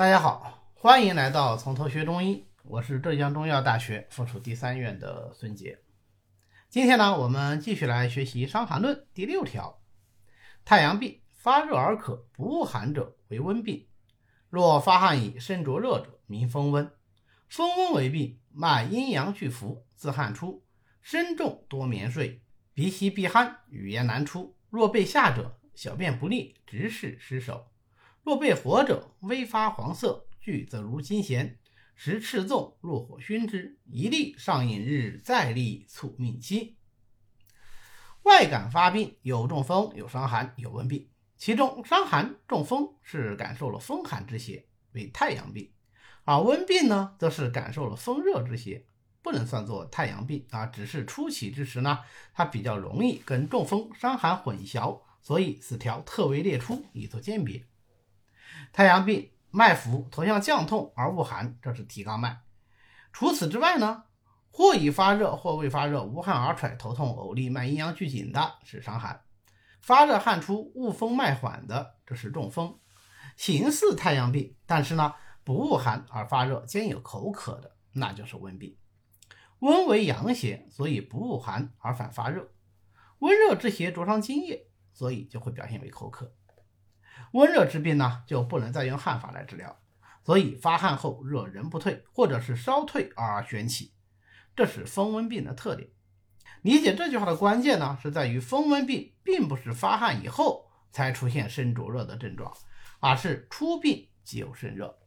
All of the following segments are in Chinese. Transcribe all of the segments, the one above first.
大家好，欢迎来到从头学中医，我是浙江中医药大学附属第三院的孙杰。今天呢，我们继续来学习《伤寒论》第六条：太阳病发热而渴，不恶寒者为温病。若发汗以身灼热者，名风温。风温为病，脉阴阳俱浮，自汗出，身重多眠睡，鼻息闭鼾，语言难出。若被下者，小便不利，直视失手；若被火者，微发黄色，聚则如金弦。时赤纵，若火熏之，一立上引日，再立促命期。外感发病，有中风，有伤寒，有温病。其中伤寒、中风是感受了风寒之邪，为太阳病；而温病呢，则是感受了风热之邪，不能算作太阳病啊。只是初起之时呢，它比较容易跟中风、伤寒混淆，所以此条特为列出以作鉴别。太阳病。脉浮，头项降痛而恶寒，这是提肛脉。除此之外呢，或已发热，或未发热，无汗而喘，头痛呕利，脉阴阳俱紧的是伤寒；发热汗出，恶风脉缓的，这是中风。形似太阳病，但是呢不恶寒而发热，兼有口渴的，那就是温病。温为阳邪，所以不恶寒而反发热。温热之邪灼伤津液，所以就会表现为口渴。温热之病呢，就不能再用汗法来治疗，所以发汗后热仍不退，或者是稍退而旋起，这是风温病的特点。理解这句话的关键呢，是在于风温病并不是发汗以后才出现身灼热的症状，而是出病即有身热，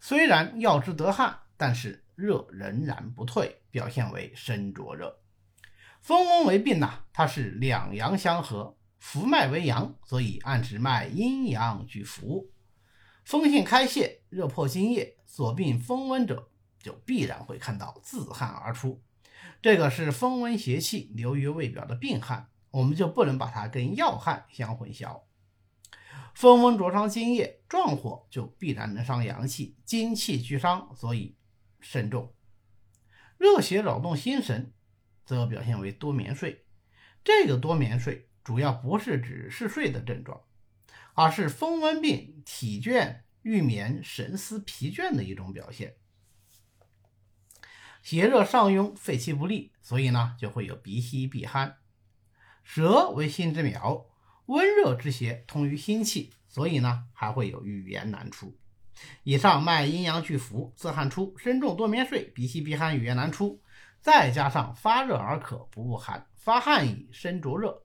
虽然药之得汗，但是热仍然不退，表现为身灼热。风温为病呢，它是两阳相合。浮脉为阳，所以暗指脉阴阳俱浮，风性开泄，热破津液。所病风温者，就必然会看到自汗而出。这个是风温邪气流于胃表的病汗，我们就不能把它跟药汗相混淆。风温灼伤津液，壮火就必然能伤阳气，精气俱伤，所以慎重。热邪扰动心神，则表现为多眠睡。这个多眠睡。主要不是指嗜睡的症状，而是风温病体倦、欲眠、神思疲倦的一种表现。邪热上涌，肺气不利，所以呢就会有鼻息闭鼾。舌为心之苗，温热之邪通于心气，所以呢还会有语言难出。以上脉阴阳俱浮，自汗出，身重多眠睡，鼻息闭鼾，语言难出，再加上发热而渴，不恶寒，发汗已身灼热。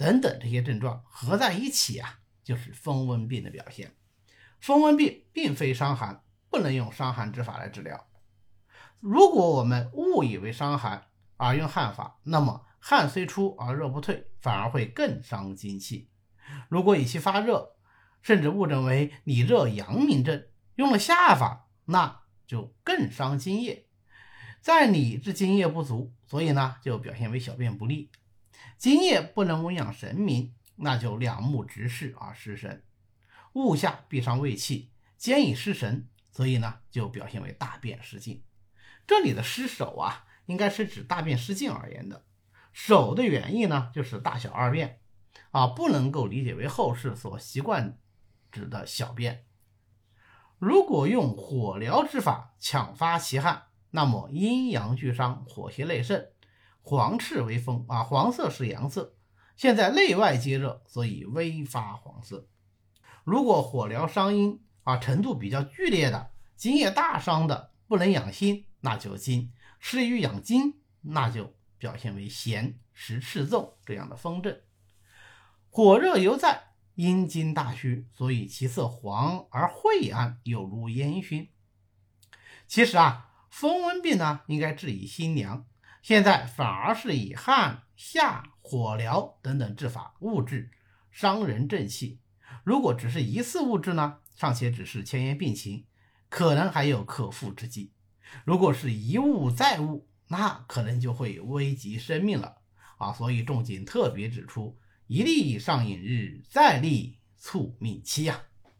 等等这些症状合在一起啊，就是风温病的表现。风温病并非伤寒，不能用伤寒之法来治疗。如果我们误以为伤寒而用汗法，那么汗虽出而热不退，反而会更伤精气。如果以其发热，甚至误诊为里热阳明症，用了下法，那就更伤津液。在里之津液不足，所以呢就表现为小便不利。今夜不能温养神明，那就两目直视而失神，物下必伤胃气，兼以失神，所以呢就表现为大便失禁。这里的失手啊，应该是指大便失禁而言的。手的原意呢，就是大小二便啊，不能够理解为后世所习惯指的小便。如果用火疗之法强发其汗，那么阴阳俱伤，火邪内盛。黄赤为风啊，黄色是阳色。现在内外皆热，所以微发黄色。如果火疗伤阴啊，程度比较剧烈的，津液大伤的，不能养心，那就金；失于养筋，那就表现为弦时赤纵这样的风症。火热犹在，阴经大虚，所以其色黄而晦暗，有如烟熏。其实啊，风温病呢，应该治以心凉。现在反而是以汗、下、火疗等等治法误治，伤人正气。如果只是一次误治呢，尚且只是前沿病情，可能还有可复之机；如果是一误再误，那可能就会危及生命了啊！所以仲景特别指出：一立上瘾日，再利促命期呀。